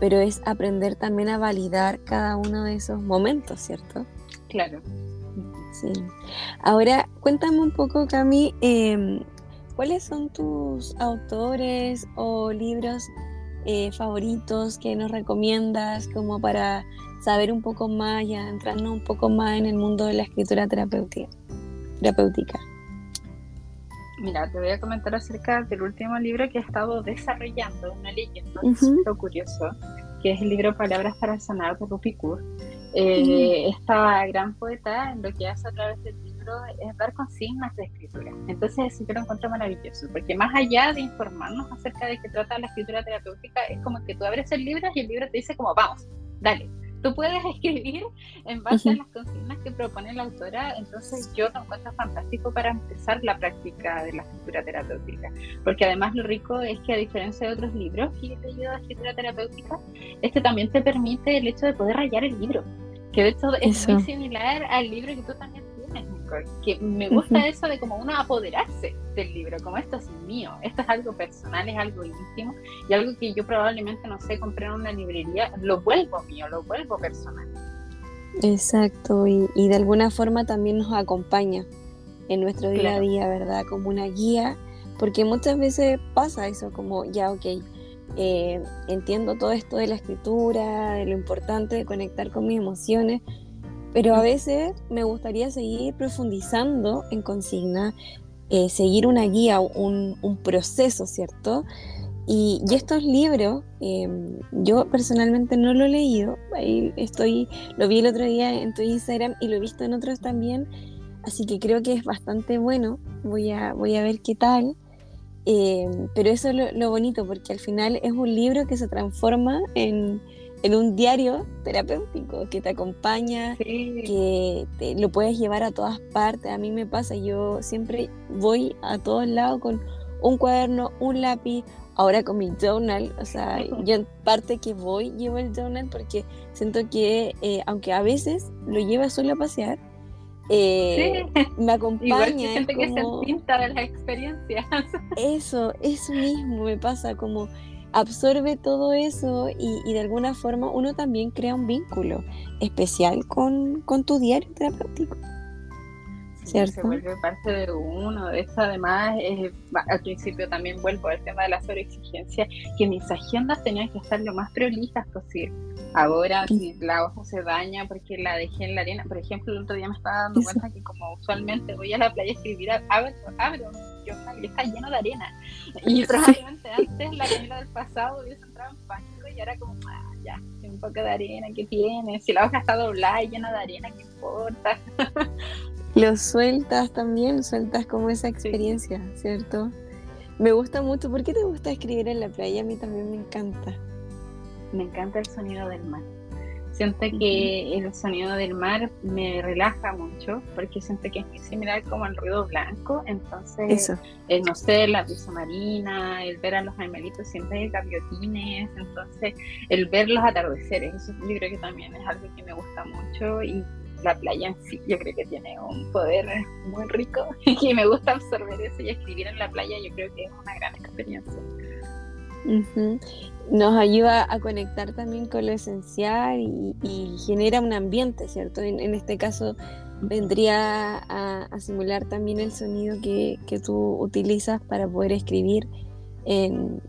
A: pero es aprender también a validar cada uno de esos momentos, ¿cierto?
B: Claro.
A: Sí. Ahora, cuéntame un poco, Cami, em, ¿cuáles son tus autores o libros eh, favoritos que nos recomiendas como para saber un poco más y entrarnos un poco más en el mundo de la escritura terapéutica? terapéutica?
B: Mira, te voy a comentar acerca del último libro que he estado desarrollando, una leyenda, uh curioso, que es el libro Palabras para Sanar de Rupi eh, Esta gran poeta lo que hace a través del libro es dar consignas de escritura. Entonces, sí que lo encuentro maravilloso, porque más allá de informarnos acerca de qué trata la escritura terapéutica, es como que tú abres el libro y el libro te dice como, vamos, dale, tú puedes escribir en base a las consignas que propone la autora, entonces yo lo encuentro fantástico para empezar la práctica de la escritura terapéutica, porque además lo rico es que a diferencia de otros libros que he leído de escritura terapéutica, este también te permite el hecho de poder rayar el libro, que de hecho es muy similar al libro que tú también que me gusta eso de como uno apoderarse del libro, como esto es mío, esto es algo personal, es algo íntimo y algo que yo probablemente, no sé, compré en una librería, lo vuelvo mío, lo vuelvo personal.
A: Exacto, y, de alguna forma también nos acompaña en nuestro día a día, ¿verdad? Como una guía, porque muchas veces pasa eso, como ya, ok, eh, entiendo todo esto de la escritura, de lo importante de conectar con mis emociones, pero a veces me gustaría seguir profundizando en consigna, eh, seguir una guía, un, proceso, ¿cierto? Y, estos libros, em, yo personalmente no lo he leído, ahí estoy, lo vi el otro día en tu Instagram y lo he visto en otros también, así que creo que es bastante bueno, voy a, voy a ver qué tal. Em, pero eso es lo, bonito, porque al final es un libro que se transforma en, en un diario terapéutico que te acompaña, que lo puedes llevar a todas partes. A mí me pasa, yo siempre voy a todos lados con un cuaderno, un lápiz, ahora con mi journal, o sea, (laughs) yo en parte que voy llevo el journal porque siento que, eh, aunque a veces lo lleva solo a pasear, eh, (laughs) me acompaña.
B: gente que se pinta de las experiencias. (laughs)
A: Eso, eso mismo me pasa, como absorbe todo eso y, de alguna forma uno también crea un vínculo especial con, con tu diario terapéutico.
B: ¿Cierto? Se vuelve parte de uno. De eso, además, al principio también vuelvo al tema de la sobreexigencia, que mis agendas tenían que estar lo más prolijas posible. Ahora, si la hoja se daña porque la dejé en la arena, por ejemplo, el otro día me estaba dando cuenta que, como usualmente voy a la playa a escribir, abro, abro y está lleno de arena. Y probablemente antes la arena del pasado hubiese entrado en pánico y ahora como, ah, ya, un poco de arena, ¿qué tiene? Si la hoja está doblada y llena de arena, ¿qué importa?
A: Lo sueltas también, sueltas como esa experiencia, ¿cierto? Me gusta mucho. ¿Por qué te gusta escribir en la playa? A mí también me encanta.
B: Me encanta el sonido del mar. Siento que el sonido del mar me relaja mucho porque siento que es muy similar como el ruido blanco. Entonces, el, no sé, la brisa marina, el ver a los animalitos siempre hay gaviotines. Entonces, el ver los atardeceres, eso yo creo que también es algo que me gusta mucho. Y la playa en sí, yo creo que tiene un poder muy rico (laughs) y me gusta absorber eso y escribir en la playa. Yo creo que es una gran experiencia
A: nos ayuda a conectar también con lo esencial y, genera un ambiente, ¿cierto? En, este caso vendría a, simular también el sonido que, tú utilizas para poder escribir en,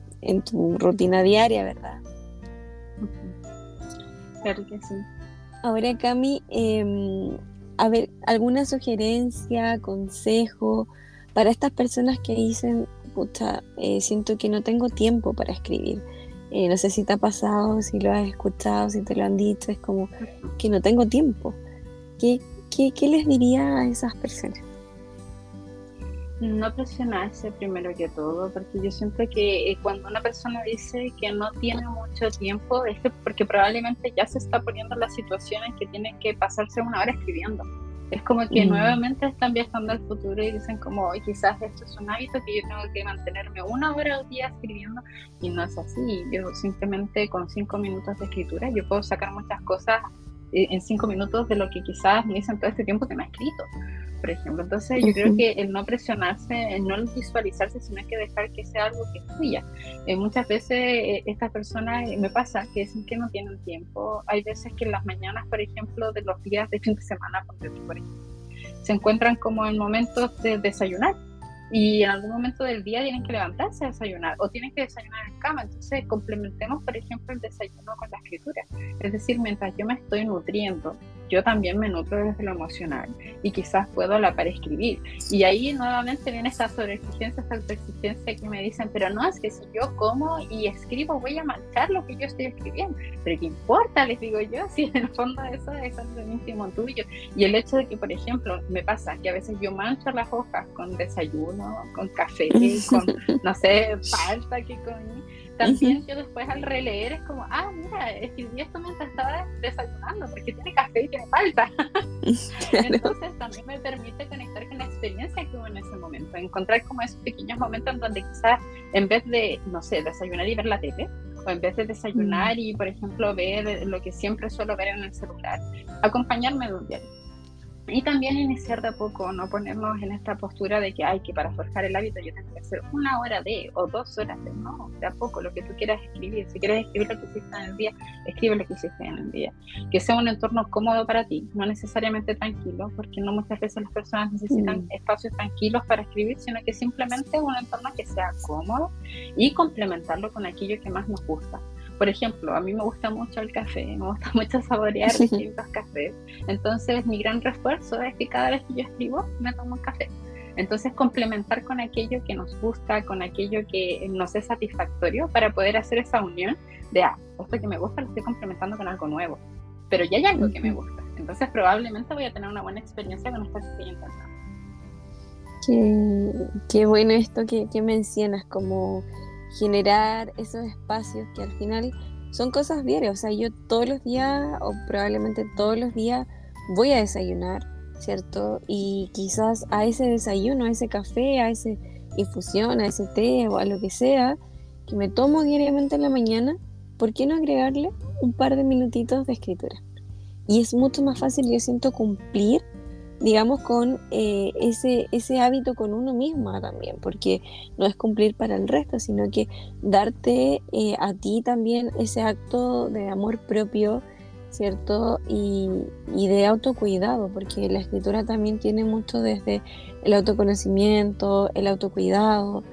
A: tu rutina diaria, ¿verdad?
B: Claro que sí.
A: Ahora, Cami, em, a ver, ¿alguna sugerencia, consejo para estas personas que dicen, pucha, eh, siento que no tengo tiempo para escribir? Eh, no sé si te ha pasado, si lo has escuchado, si te lo han dicho, es como que no tengo tiempo. ¿Qué, qué, les diría a esas personas?
B: No presionarse primero que todo, porque yo siento que eh, cuando una persona dice que no tiene mucho tiempo, es porque probablemente ya se está poniendo en la situación en que tiene que pasarse una hora escribiendo. Es como que mm. nuevamente están viajando al futuro y dicen como, quizás esto es un hábito que yo tengo que mantenerme una hora al día escribiendo y no es así. Yo simplemente con cinco minutos de escritura yo puedo sacar muchas cosas eh, en cinco minutos de lo que quizás me dicen todo este tiempo que me ha escrito por ejemplo. Entonces yo creo que el no presionarse, el no visualizarse, sino que dejar que sea algo que fluya. Eh, muchas veces eh, estas personas, eh, me pasa que dicen que no tienen tiempo. Hay veces que en las mañanas, por ejemplo, de los días de fin de semana, por ejemplo, se encuentran como en momentos de desayunar y en algún momento del día tienen que levantarse a desayunar o tienen que desayunar en cama. Entonces, complementemos, por ejemplo, el desayuno con la escritura. Es decir, mientras yo me estoy nutriendo, yo también me nutro desde lo emocional y quizás puedo la par escribir. Y ahí nuevamente viene esta sobreexigencia, esta exigencia que me dicen, pero no, es que si yo como y escribo voy a manchar lo que yo estoy escribiendo. Pero ¿qué importa? Les digo yo, (laughs) si en el fondo eso es algo íntimo tuyo. Y el hecho de que, por ejemplo, me pasa que a veces yo mancho las hojas con desayuno, con café, (laughs) con, no sé, falta que comí también yo después al releer es como, ah, mira, escribí esto mientras estaba desayunando, porque tiene café y tiene falta. (laughs) (laughs) Entonces también me permite conectar con la experiencia que hubo en ese momento, encontrar como esos pequeños momentos en donde quizás en vez de, no sé, desayunar y ver la tele, o en vez de desayunar y, por ejemplo, ver lo que siempre suelo ver en el celular, acompañarme de un diario Y también iniciar de a poco, no ponernos en esta postura de que, hay que para forjar el hábito yo tengo que hacer una hora de o dos horas de, no, de a poco, lo que tú quieras escribir. Si quieres escribir lo que hiciste en el día, escribe lo que hiciste en el día. Que sea un entorno cómodo para ti, no necesariamente tranquilo, porque no muchas veces las personas necesitan mm. espacios tranquilos para escribir, sino que simplemente un entorno que sea cómodo y complementarlo con aquello que más nos gusta. Por ejemplo, a mí me gusta mucho el café, me gusta (laughs) mucho saborear distintos cafés. Entonces, mi gran refuerzo es que cada vez que yo escribo, me tomo un café. Entonces, complementar con aquello que nos gusta, con aquello que nos es satisfactorio para poder hacer esa unión de, ah, esto que me gusta lo estoy complementando con algo nuevo, pero ya hay algo que me gusta. Entonces, probablemente voy a tener una buena experiencia con estoy intentando.
A: Qué, qué bueno esto que, que mencionas, como generar esos espacios que al final son cosas diarias. O sea, yo todos los días, o probablemente todos los días, voy a desayunar, ¿cierto? Y quizás a ese desayuno, a ese café, a esa infusión, a ese té o a lo que sea que me tomo diariamente en la mañana, ¿por qué no agregarle un par de minutitos de escritura? Y es mucho más fácil, yo siento, cumplir digamos, con eh, ese, ese hábito con uno mismo también, porque no es cumplir para el resto, sino que darte eh, a ti también ese acto de amor propio, ¿cierto? Y, y, de autocuidado, porque la escritura también tiene mucho desde el autoconocimiento, el autocuidado,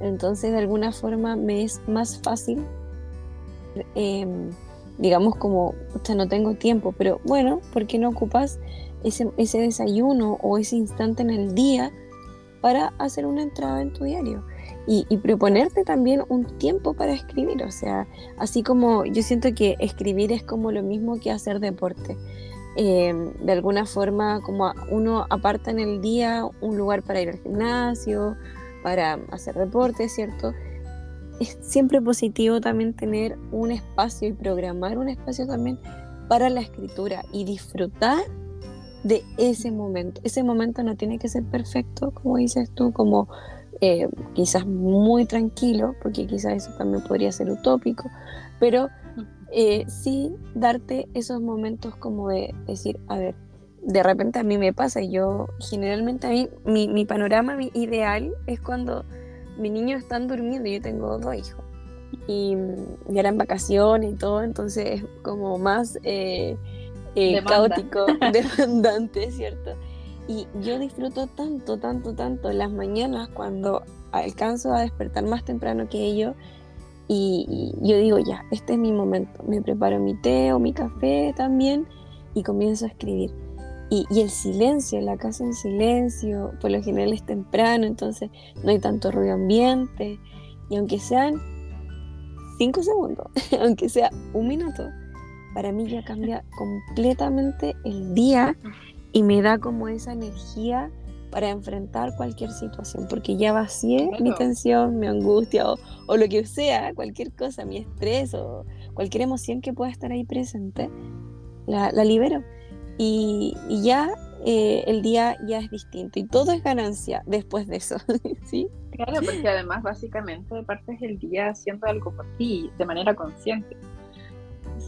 A: entonces de alguna forma me es más fácil. Em, digamos como, o sea, no tengo tiempo, pero bueno, ¿por qué no ocupas ese, ese desayuno o ese instante en el día para hacer una entrada en tu diario? Y, proponerte también un tiempo para escribir, o sea, así como yo siento que escribir es como lo mismo que hacer deporte. Eh, de alguna forma, como uno aparta en el día un lugar para ir al gimnasio, para hacer deporte, ¿cierto? es siempre positivo también tener un espacio y programar un espacio también para la escritura y disfrutar de ese momento. Ese momento no tiene que ser perfecto, como dices tú, como eh, quizás muy tranquilo, porque quizás eso también podría ser utópico, pero eh, sí darte esos momentos como de decir, a ver, de repente a mí me pasa, y yo generalmente a mí, mi, mi panorama ideal es cuando mis niños están durmiendo, yo tengo dos hijos y ya eran vacaciones y todo, entonces es como más eh, eh, caótico, (laughs) demandante, ¿cierto? Y yo disfruto tanto, tanto, tanto las mañanas cuando alcanzo a despertar más temprano que ellos y, y, yo digo, ya, este es mi momento, me preparo mi té o mi café también y comienzo a escribir. Y, el silencio, la casa en silencio, por lo general es temprano, entonces no hay tanto ruido ambiente. Y aunque sean cinco segundos, (laughs) aunque sea un minuto, para mí ya cambia completamente el día y me da como esa energía para enfrentar cualquier situación, porque ya vacié mi tensión, mi angustia o, o, lo que sea, cualquier cosa, mi estrés o cualquier emoción que pueda estar ahí presente, la, la libero y, ya eh, el día ya es distinto y todo es ganancia después de eso, (laughs) ¿sí?
B: Claro, porque además básicamente partes el día haciendo algo por ti de manera consciente.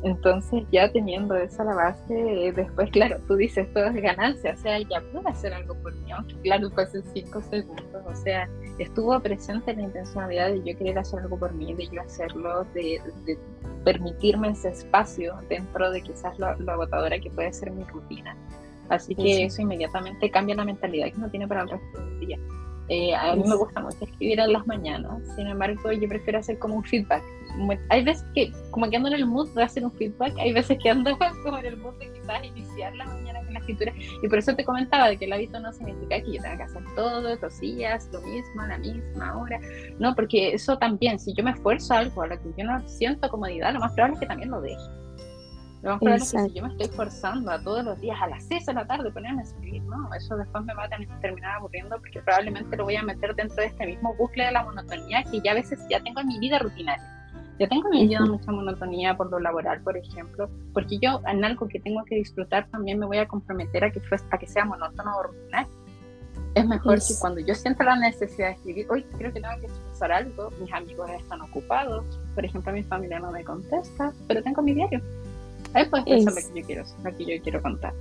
B: Entonces ya teniendo esa la base, después (laughs) claro, tú dices todo es ganancia, o sea, ya puedo hacer algo por mí, aunque claro, hace cinco segundos, o sea, estuvo presente la intencionalidad de yo querer hacer algo por mí, de yo hacerlo, de, permitirme ese espacio dentro de quizás lo, agotadora que puede ser mi rutina. Así que eso inmediatamente cambia la mentalidad que uno tiene para el resto del día. Eh, a mí me gusta mucho escribir en las mañanas, sin embargo yo prefiero hacer como un feedback. Hay veces que como que ando en el mood de hacer un feedback, hay veces que ando (laughs) como en el mood de quizás iniciar la mañana con la escritura y por eso te comentaba de que el hábito no significa que yo tenga que hacer todo, los días, lo mismo, a la misma hora, no, porque eso también, si yo me esfuerzo algo a lo que yo no siento comodidad, lo más probable es que también lo deje. Lo más probable es que si yo me estoy forzando a todos los días a las 6 de la tarde ponerme a escribir, no, eso después me va a terminar aburriendo porque probablemente lo voy a meter dentro de este mismo bucle de la monotonía que ya a veces ya tengo en mi vida rutinaria. Ya tengo en mi vida mucha monotonía por lo laboral, por ejemplo, porque yo en algo que tengo que disfrutar también me voy a comprometer a que, a que sea monótono o rutinario. Es mejor que cuando yo siento la necesidad de escribir, hoy creo que tengo que expresar algo, mis amigos están ocupados, por ejemplo, mi familia no me contesta, pero tengo mi diario Ahí puedes pensar lo que yo quiero, lo que yo quiero contar.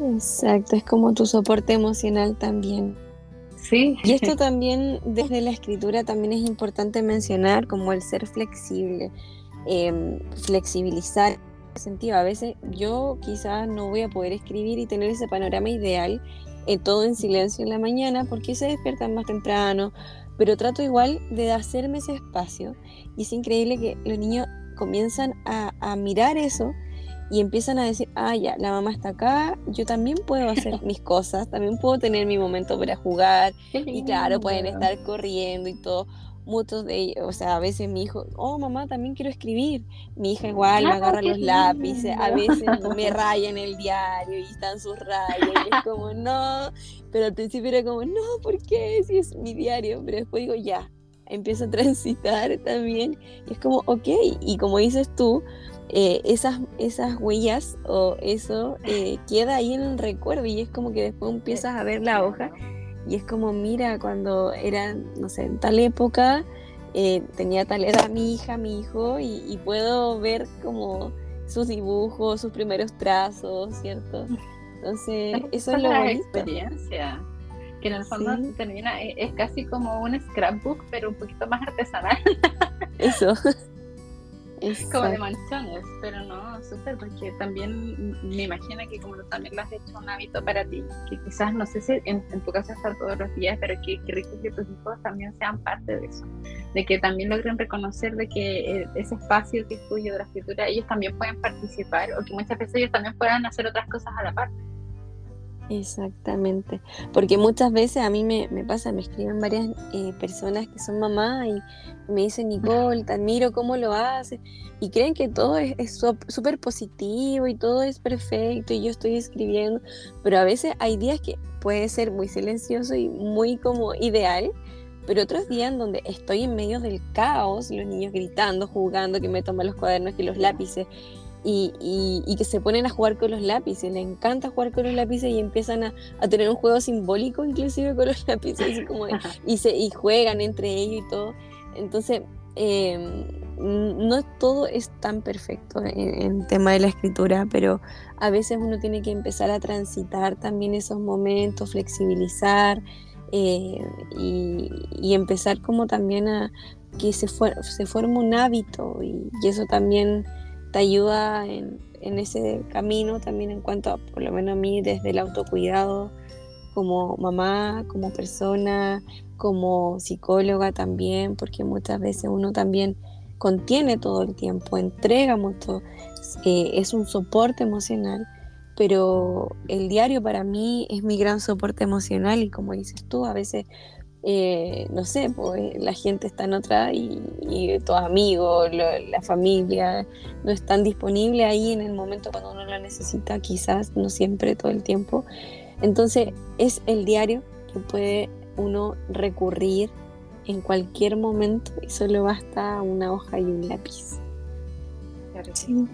A: Exacto, es como tu soporte emocional también.
B: Sí.
A: Y esto (laughs) también, desde la escritura, también es importante mencionar como el ser flexible, eh, flexibilizar sentido. A veces yo quizás no voy a poder escribir y tener ese panorama ideal, eh, todo en silencio en la mañana, porque se despiertan más temprano, pero trato igual de hacerme ese espacio. Y es increíble que los niños comienzan a, a mirar eso y empiezan a decir, ah, ya, la mamá está acá, yo también puedo hacer mis cosas, también puedo tener mi momento para jugar. (laughs) Y claro, pueden estar corriendo y todo muchos de ellos, o sea, a veces mi hijo, oh mamá, también quiero escribir. Mi hija igual me ah, agarra los lápices, a veces (laughs) me raya en el diario y están sus rayas. Y es como, no, pero al principio era como, no, ¿por qué? Si es mi diario, pero después digo, ya, empiezo a transitar también. Y es como, ok, y como dices tú, eh, esas, esas huellas o eso eh, (laughs) queda ahí en el recuerdo y es como que después empiezas a ver la hoja y es como, mira, cuando era, no sé, en tal época, eh, tenía tal edad mi hija, mi hijo, y, puedo ver como sus dibujos, sus primeros trazos, ¿cierto? Entonces, eso es lo
B: la experiencia, que en el fondo termina, es casi como un scrapbook, pero un poquito más artesanal.
A: Eso. (laughs)
B: Como de manchones, pero no, súper, porque también me imagino que como también lo has hecho un hábito para ti, que quizás, no sé si en, tu casa está todos los días, pero que, que rico que tus hijos también sean parte de eso, de que también logren reconocer de que eh, ese espacio que es tuyo de la escritura, ellos también pueden participar o que muchas veces ellos también puedan hacer otras cosas a la par.
A: Exactamente, porque muchas veces a mí me, pasa, me escriben varias eh, personas que son mamás y me dicen, Nicole, te admiro cómo lo haces, y creen que todo es súper positivo y todo es perfecto y yo estoy escribiendo, pero a veces hay días que puede ser muy silencioso y muy como ideal, pero otros días en donde estoy en medio del caos, los niños gritando, jugando, que me toman los cuadernos y los lápices, y, que se ponen a jugar con los lápices, les encanta jugar con los lápices y empiezan a, tener un juego simbólico inclusive con los (laughs) lápices como, y, se, y juegan entre ellos y todo. Entonces, em, no todo es tan perfecto en, el tema de la escritura, pero a veces uno tiene que empezar a transitar también esos momentos, flexibilizar eh, y, empezar como también a que se, se forme un hábito y eso también te ayuda en, ese camino también en cuanto a, por lo menos a mí, desde el autocuidado como mamá, como persona, como psicóloga también, porque muchas veces uno también contiene todo el tiempo, entrega mucho, eh, es un soporte emocional, pero el diario para mí es mi gran soporte emocional y como dices tú, a veces eh, no sé, pues la gente está en otra y, y tus amigos, la familia, no están disponibles ahí en el momento cuando uno lo necesita, quizás, no siempre, todo el tiempo. Entonces es el diario que puede uno recurrir en cualquier momento y solo basta una hoja y un lápiz. Sí.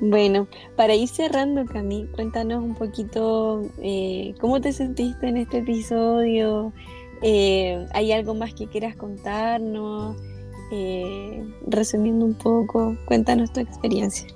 A: Bueno, para ir cerrando, Cami, cuéntanos un poquito eh, cómo te sentiste en este episodio. Eh, ¿Hay algo más que quieras contarnos? Eh, resumiendo un poco, cuéntanos tu experiencia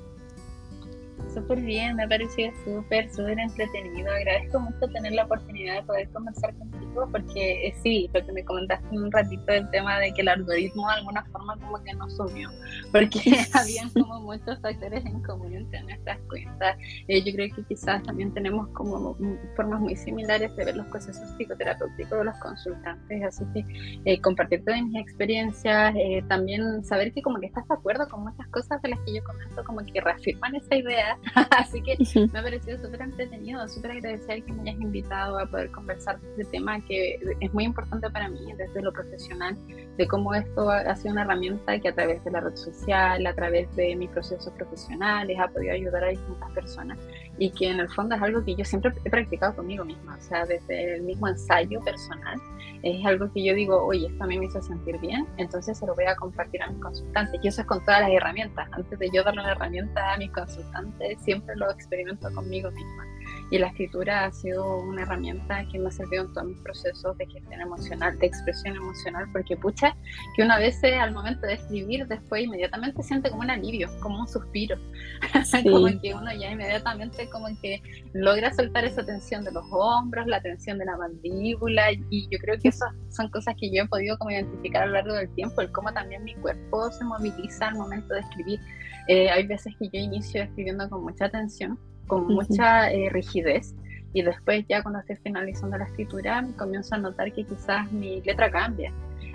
B: súper bien, me ha parecido súper, súper entretenido. Agradezco mucho tener la oportunidad de poder conversar contigo porque eh, sí, lo que me comentaste un ratito del tema de que el algoritmo de alguna forma como que nos sumió, porque (laughs) (laughs) habían como muchos factores en común entre nuestras cuentas. Eh, yo creo que quizás también tenemos como formas muy similares de ver los procesos psicoterapéuticos de los consultantes, así que eh, compartir todas mis experiencias, también saber que como que estás de acuerdo con muchas cosas de las que yo comento, como que reafirman esa idea (laughs) Así que me ha parecido súper entretenido, súper agradecer que me hayas invitado a poder conversar de este tema que es muy importante para mí desde lo profesional, de cómo esto ha sido una herramienta que a través de la red social, a través de mis procesos profesionales, ha podido ayudar a distintas personas y que en el fondo es algo que yo siempre he practicado conmigo misma, o sea, desde el mismo ensayo personal, es algo que yo digo, oye, esto a mí me hizo sentir bien, entonces se lo voy a compartir a mis consultantes. Y eso es con todas las herramientas. Antes de yo darle una herramienta a mis consultantes, siempre lo experimento conmigo misma. y la escritura ha sido una herramienta que me ha servido en todos mis procesos de gestión emocional, de expresión emocional, porque pucha, que una vez al momento de escribir después inmediatamente siente como un alivio, como un suspiro, (laughs) como que uno ya inmediatamente como que logra soltar esa tensión de los hombros, la tensión de la mandíbula y yo creo que esas son cosas que yo he podido como identificar a lo largo del tiempo, el cómo también mi cuerpo se moviliza al momento de escribir. Eh, hay veces que yo inicio escribiendo con mucha tensión, con mucha eh, rigidez, y después ya cuando estoy finalizando la escritura comienzo a notar que quizás mi letra cambia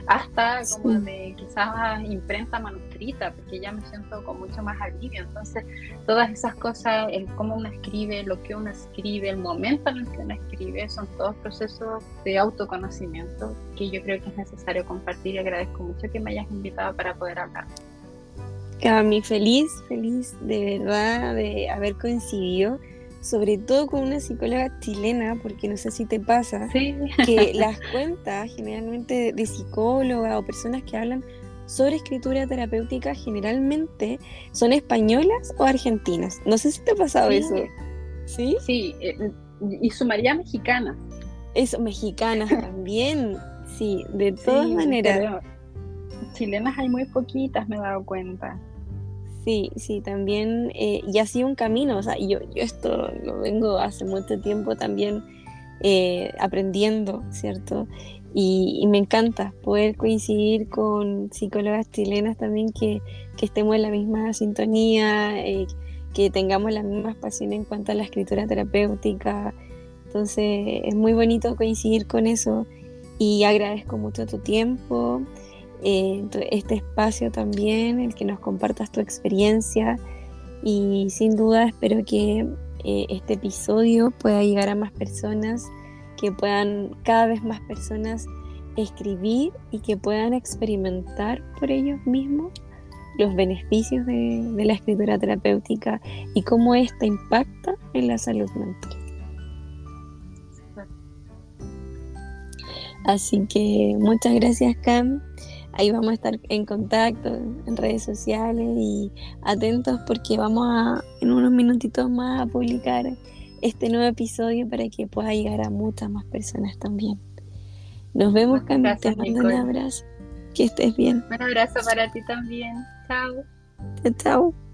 B: hasta como de quizás imprenta manuscrita, porque ya me siento con mucho más alivio. Entonces, todas esas cosas, el cómo uno escribe, lo que uno escribe, el momento en el que uno escribe, son todos procesos de autoconocimiento que yo creo que es necesario compartir y agradezco mucho que me hayas invitado para poder hablar.
A: Cami, feliz, feliz de verdad de haber coincidido sobre todo con una psicóloga chilena, porque no sé si te pasa, que (laughs) las cuentas generalmente de psicóloga o personas que hablan sobre escritura terapéutica generalmente son españolas o argentinas. No sé si te ha pasado eso.
B: Sí, sí, eh, y sumaría mexicanas.
A: Eso, mexicanas (laughs) también, sí, de todas maneras.
B: Chilenas hay muy poquitas, me he dado cuenta.
A: Sí, sí, también, eh, y ha sido un camino, o sea, yo, yo esto lo vengo hace mucho tiempo también eh, aprendiendo, ¿cierto? Y, me encanta poder coincidir con psicólogas chilenas también que, estemos en la misma sintonía, eh, que tengamos las mismas pasiones en cuanto a la escritura terapéutica. Entonces, es muy bonito coincidir con eso y agradezco mucho tu tiempo. Eh, este espacio también, el que nos compartas tu experiencia. Y sin duda espero que eh, este episodio pueda llegar a más personas, que puedan cada vez más personas escribir y que puedan experimentar por ellos mismos los beneficios de, de la escritura terapéutica y cómo esta impacta en la salud mental. Así que muchas gracias Cam Ahí vamos a estar en contacto en redes sociales y atentos porque vamos a en unos minutitos más a publicar este nuevo episodio para que pueda llegar a muchas más personas también. Nos vemos, Camila. Te mando un abrazo. Que estés bien.
B: Un abrazo para ti también. Chao.
A: Chao.